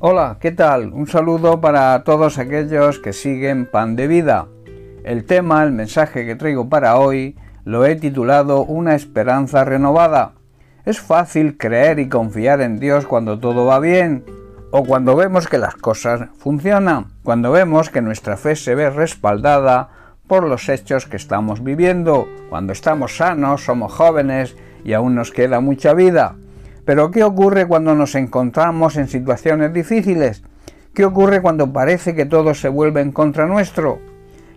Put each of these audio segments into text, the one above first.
Hola, ¿qué tal? Un saludo para todos aquellos que siguen Pan de Vida. El tema, el mensaje que traigo para hoy, lo he titulado Una esperanza renovada. Es fácil creer y confiar en Dios cuando todo va bien, o cuando vemos que las cosas funcionan, cuando vemos que nuestra fe se ve respaldada por los hechos que estamos viviendo, cuando estamos sanos, somos jóvenes y aún nos queda mucha vida. Pero ¿qué ocurre cuando nos encontramos en situaciones difíciles? ¿Qué ocurre cuando parece que todo se vuelve en contra nuestro?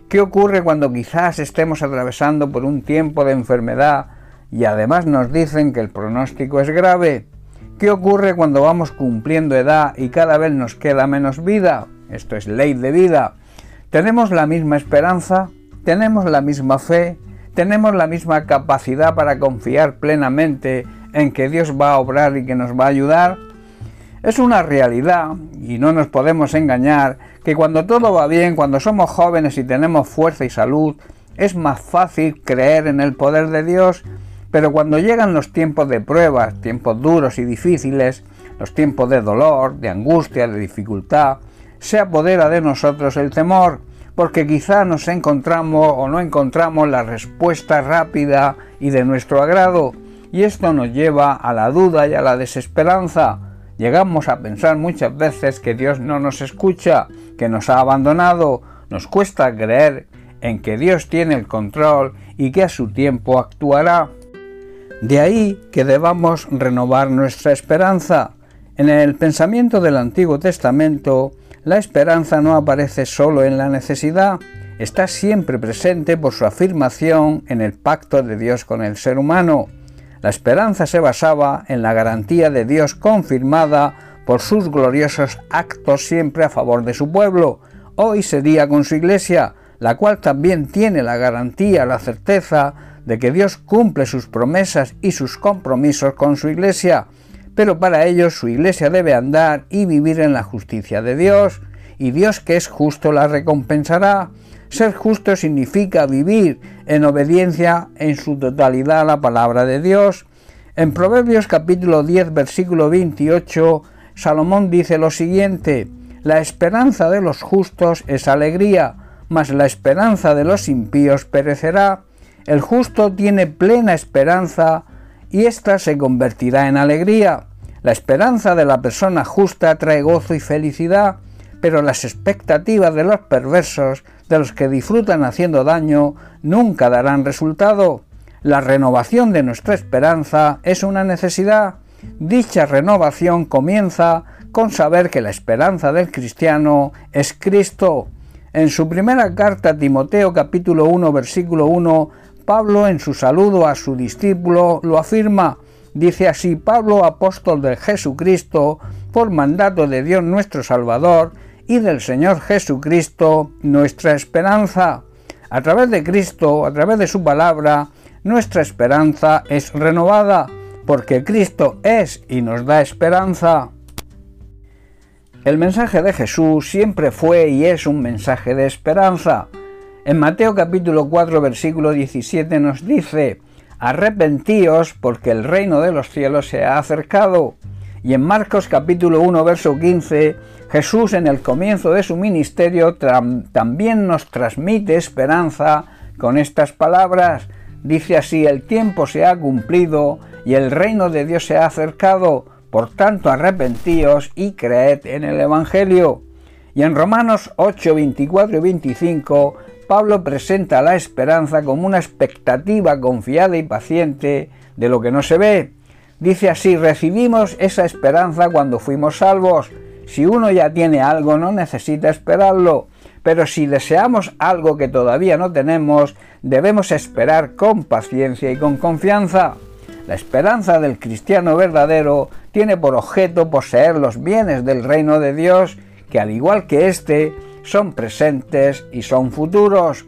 ¿Qué ocurre cuando quizás estemos atravesando por un tiempo de enfermedad y además nos dicen que el pronóstico es grave? ¿Qué ocurre cuando vamos cumpliendo edad y cada vez nos queda menos vida? Esto es ley de vida. ¿Tenemos la misma esperanza? ¿Tenemos la misma fe? ¿Tenemos la misma capacidad para confiar plenamente en que Dios va a obrar y que nos va a ayudar? Es una realidad, y no nos podemos engañar, que cuando todo va bien, cuando somos jóvenes y tenemos fuerza y salud, es más fácil creer en el poder de Dios, pero cuando llegan los tiempos de pruebas, tiempos duros y difíciles, los tiempos de dolor, de angustia, de dificultad, se apodera de nosotros el temor, porque quizá nos encontramos o no encontramos la respuesta rápida y de nuestro agrado, y esto nos lleva a la duda y a la desesperanza. Llegamos a pensar muchas veces que Dios no nos escucha, que nos ha abandonado, nos cuesta creer en que Dios tiene el control y que a su tiempo actuará. De ahí que debamos renovar nuestra esperanza. En el pensamiento del Antiguo Testamento, la esperanza no aparece solo en la necesidad, está siempre presente por su afirmación en el pacto de Dios con el ser humano. La esperanza se basaba en la garantía de Dios confirmada por sus gloriosos actos siempre a favor de su pueblo. Hoy sería con su iglesia, la cual también tiene la garantía, la certeza de que Dios cumple sus promesas y sus compromisos con su iglesia. Pero para ello su iglesia debe andar y vivir en la justicia de Dios, y Dios que es justo la recompensará. Ser justo significa vivir en obediencia en su totalidad a la palabra de Dios. En Proverbios capítulo 10 versículo 28, Salomón dice lo siguiente, La esperanza de los justos es alegría, mas la esperanza de los impíos perecerá. El justo tiene plena esperanza y ésta se convertirá en alegría. La esperanza de la persona justa trae gozo y felicidad, pero las expectativas de los perversos, de los que disfrutan haciendo daño, nunca darán resultado. La renovación de nuestra esperanza es una necesidad. Dicha renovación comienza con saber que la esperanza del cristiano es Cristo. En su primera carta a Timoteo capítulo 1 versículo 1, Pablo en su saludo a su discípulo lo afirma. Dice así Pablo, apóstol de Jesucristo, por mandato de Dios nuestro Salvador, y del Señor Jesucristo nuestra esperanza. A través de Cristo, a través de su palabra, nuestra esperanza es renovada, porque Cristo es y nos da esperanza. El mensaje de Jesús siempre fue y es un mensaje de esperanza. En Mateo capítulo 4 versículo 17 nos dice, arrepentíos porque el reino de los cielos se ha acercado. Y en Marcos capítulo 1 verso 15, Jesús en el comienzo de su ministerio también nos transmite esperanza con estas palabras. Dice así, el tiempo se ha cumplido y el reino de Dios se ha acercado, por tanto arrepentíos y creed en el Evangelio. Y en Romanos 8, 24 y 25, Pablo presenta la esperanza como una expectativa confiada y paciente de lo que no se ve Dice así, recibimos esa esperanza cuando fuimos salvos. Si uno ya tiene algo, no necesita esperarlo. Pero si deseamos algo que todavía no tenemos, debemos esperar con paciencia y con confianza. La esperanza del cristiano verdadero tiene por objeto poseer los bienes del reino de Dios, que al igual que éste, son presentes y son futuros.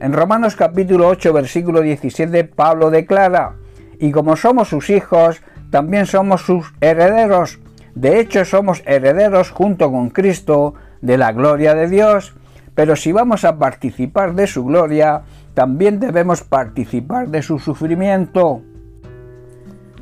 En Romanos capítulo 8 versículo 17 Pablo declara, y como somos sus hijos, también somos sus herederos. De hecho, somos herederos junto con Cristo de la gloria de Dios. Pero si vamos a participar de su gloria, también debemos participar de su sufrimiento.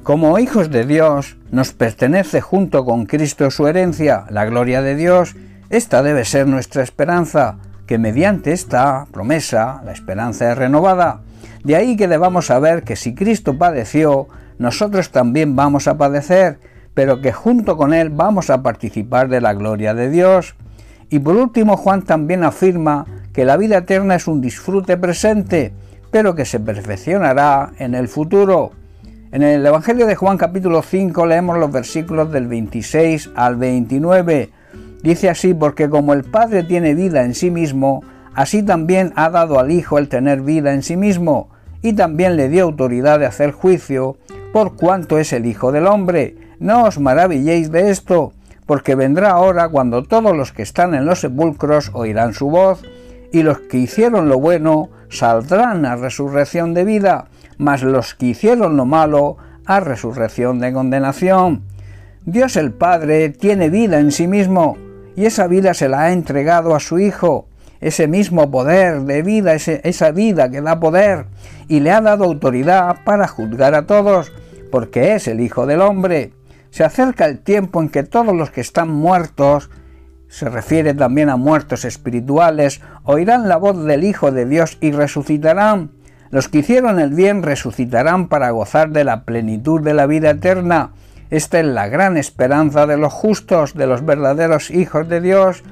Como hijos de Dios, nos pertenece junto con Cristo su herencia, la gloria de Dios. Esta debe ser nuestra esperanza, que mediante esta promesa la esperanza es renovada. De ahí que debamos saber que si Cristo padeció, nosotros también vamos a padecer, pero que junto con Él vamos a participar de la gloria de Dios. Y por último, Juan también afirma que la vida eterna es un disfrute presente, pero que se perfeccionará en el futuro. En el Evangelio de Juan capítulo 5 leemos los versículos del 26 al 29. Dice así, porque como el Padre tiene vida en sí mismo, así también ha dado al Hijo el tener vida en sí mismo, y también le dio autoridad de hacer juicio, por cuanto es el Hijo del Hombre. No os maravilléis de esto, porque vendrá ahora cuando todos los que están en los sepulcros oirán su voz, y los que hicieron lo bueno saldrán a resurrección de vida, mas los que hicieron lo malo a resurrección de condenación. Dios el Padre tiene vida en sí mismo y esa vida se la ha entregado a su Hijo, ese mismo poder de vida, esa vida que da poder, y le ha dado autoridad para juzgar a todos, porque es el Hijo del Hombre. Se acerca el tiempo en que todos los que están muertos, se refiere también a muertos espirituales, oirán la voz del Hijo de Dios y resucitarán. Los que hicieron el bien resucitarán para gozar de la plenitud de la vida eterna. Esta es la gran esperanza de los justos, de los verdaderos hijos de Dios,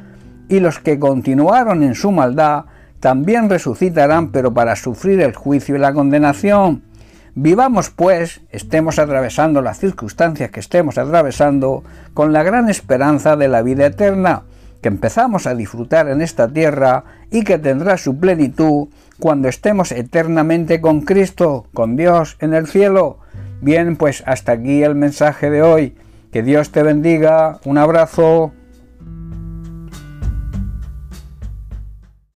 y los que continuaron en su maldad también resucitarán, pero para sufrir el juicio y la condenación. Vivamos, pues, estemos atravesando las circunstancias que estemos atravesando, con la gran esperanza de la vida eterna, que empezamos a disfrutar en esta tierra y que tendrá su plenitud cuando estemos eternamente con Cristo, con Dios en el cielo. Bien, pues hasta aquí el mensaje de hoy. Que Dios te bendiga. Un abrazo.